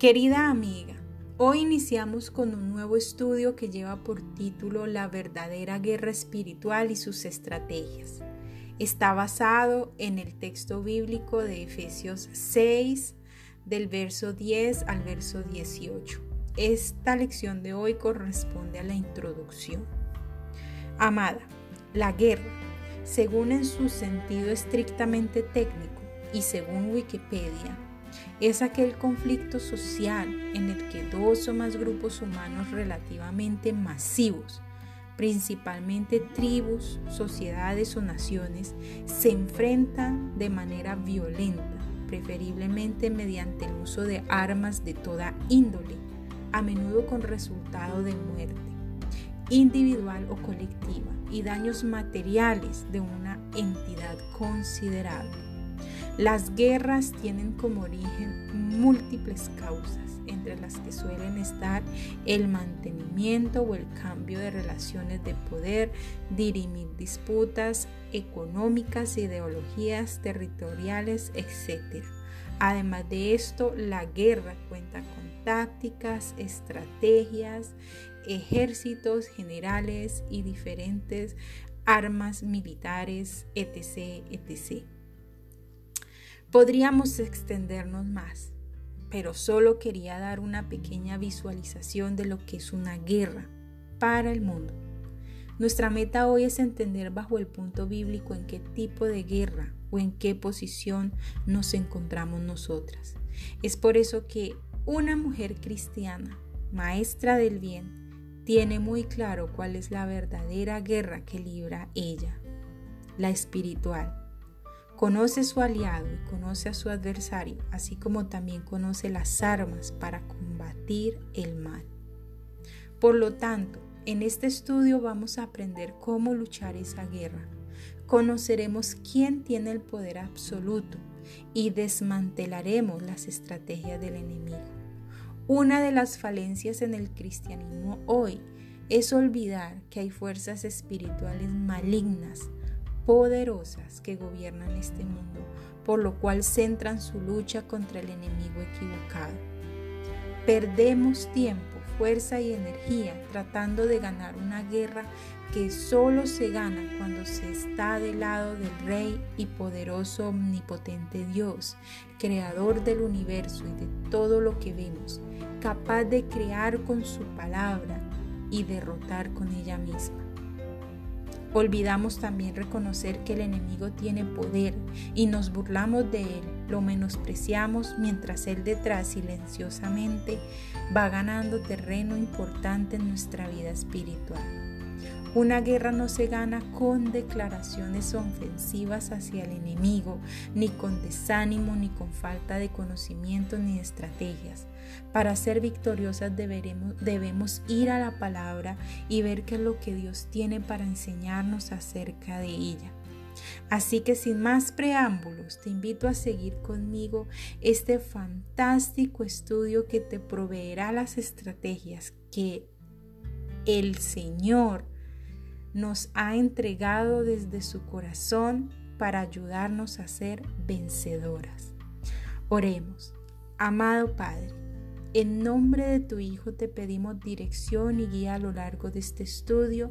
Querida amiga, hoy iniciamos con un nuevo estudio que lleva por título La verdadera guerra espiritual y sus estrategias. Está basado en el texto bíblico de Efesios 6, del verso 10 al verso 18. Esta lección de hoy corresponde a la introducción. Amada, la guerra, según en su sentido estrictamente técnico y según Wikipedia, es aquel conflicto social en el que dos o más grupos humanos relativamente masivos, principalmente tribus, sociedades o naciones, se enfrentan de manera violenta, preferiblemente mediante el uso de armas de toda índole, a menudo con resultado de muerte individual o colectiva y daños materiales de una entidad considerable. Las guerras tienen como origen múltiples causas, entre las que suelen estar el mantenimiento o el cambio de relaciones de poder, dirimir disputas económicas, ideologías territoriales, etc. Además de esto, la guerra cuenta con tácticas, estrategias, ejércitos generales y diferentes armas militares, etc. etc. Podríamos extendernos más, pero solo quería dar una pequeña visualización de lo que es una guerra para el mundo. Nuestra meta hoy es entender bajo el punto bíblico en qué tipo de guerra o en qué posición nos encontramos nosotras. Es por eso que una mujer cristiana, maestra del bien, tiene muy claro cuál es la verdadera guerra que libra ella, la espiritual Conoce su aliado y conoce a su adversario, así como también conoce las armas para combatir el mal. Por lo tanto, en este estudio vamos a aprender cómo luchar esa guerra. Conoceremos quién tiene el poder absoluto y desmantelaremos las estrategias del enemigo. Una de las falencias en el cristianismo hoy es olvidar que hay fuerzas espirituales malignas poderosas que gobiernan este mundo, por lo cual centran su lucha contra el enemigo equivocado. Perdemos tiempo, fuerza y energía tratando de ganar una guerra que solo se gana cuando se está del lado del Rey y poderoso omnipotente Dios, creador del universo y de todo lo que vemos, capaz de crear con su palabra y derrotar con ella misma. Olvidamos también reconocer que el enemigo tiene poder y nos burlamos de él, lo menospreciamos mientras él detrás silenciosamente va ganando terreno importante en nuestra vida espiritual. Una guerra no se gana con declaraciones ofensivas hacia el enemigo, ni con desánimo, ni con falta de conocimiento, ni de estrategias. Para ser victoriosas debemos ir a la palabra y ver qué es lo que Dios tiene para enseñarnos acerca de ella. Así que sin más preámbulos, te invito a seguir conmigo este fantástico estudio que te proveerá las estrategias que el Señor nos ha entregado desde su corazón para ayudarnos a ser vencedoras. Oremos, amado Padre, en nombre de tu Hijo te pedimos dirección y guía a lo largo de este estudio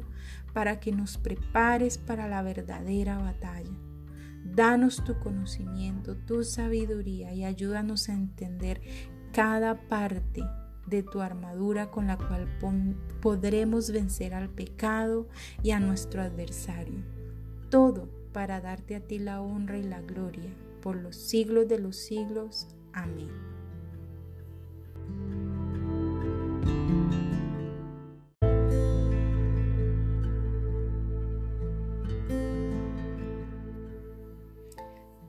para que nos prepares para la verdadera batalla. Danos tu conocimiento, tu sabiduría y ayúdanos a entender cada parte de tu armadura con la cual podremos vencer al pecado y a nuestro adversario. Todo para darte a ti la honra y la gloria por los siglos de los siglos. Amén.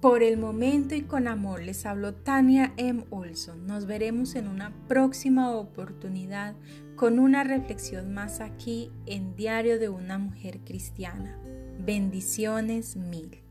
Por el momento y con amor les habló Tania M. Olson. Nos veremos en una próxima oportunidad con una reflexión más aquí en Diario de una Mujer Cristiana. Bendiciones mil.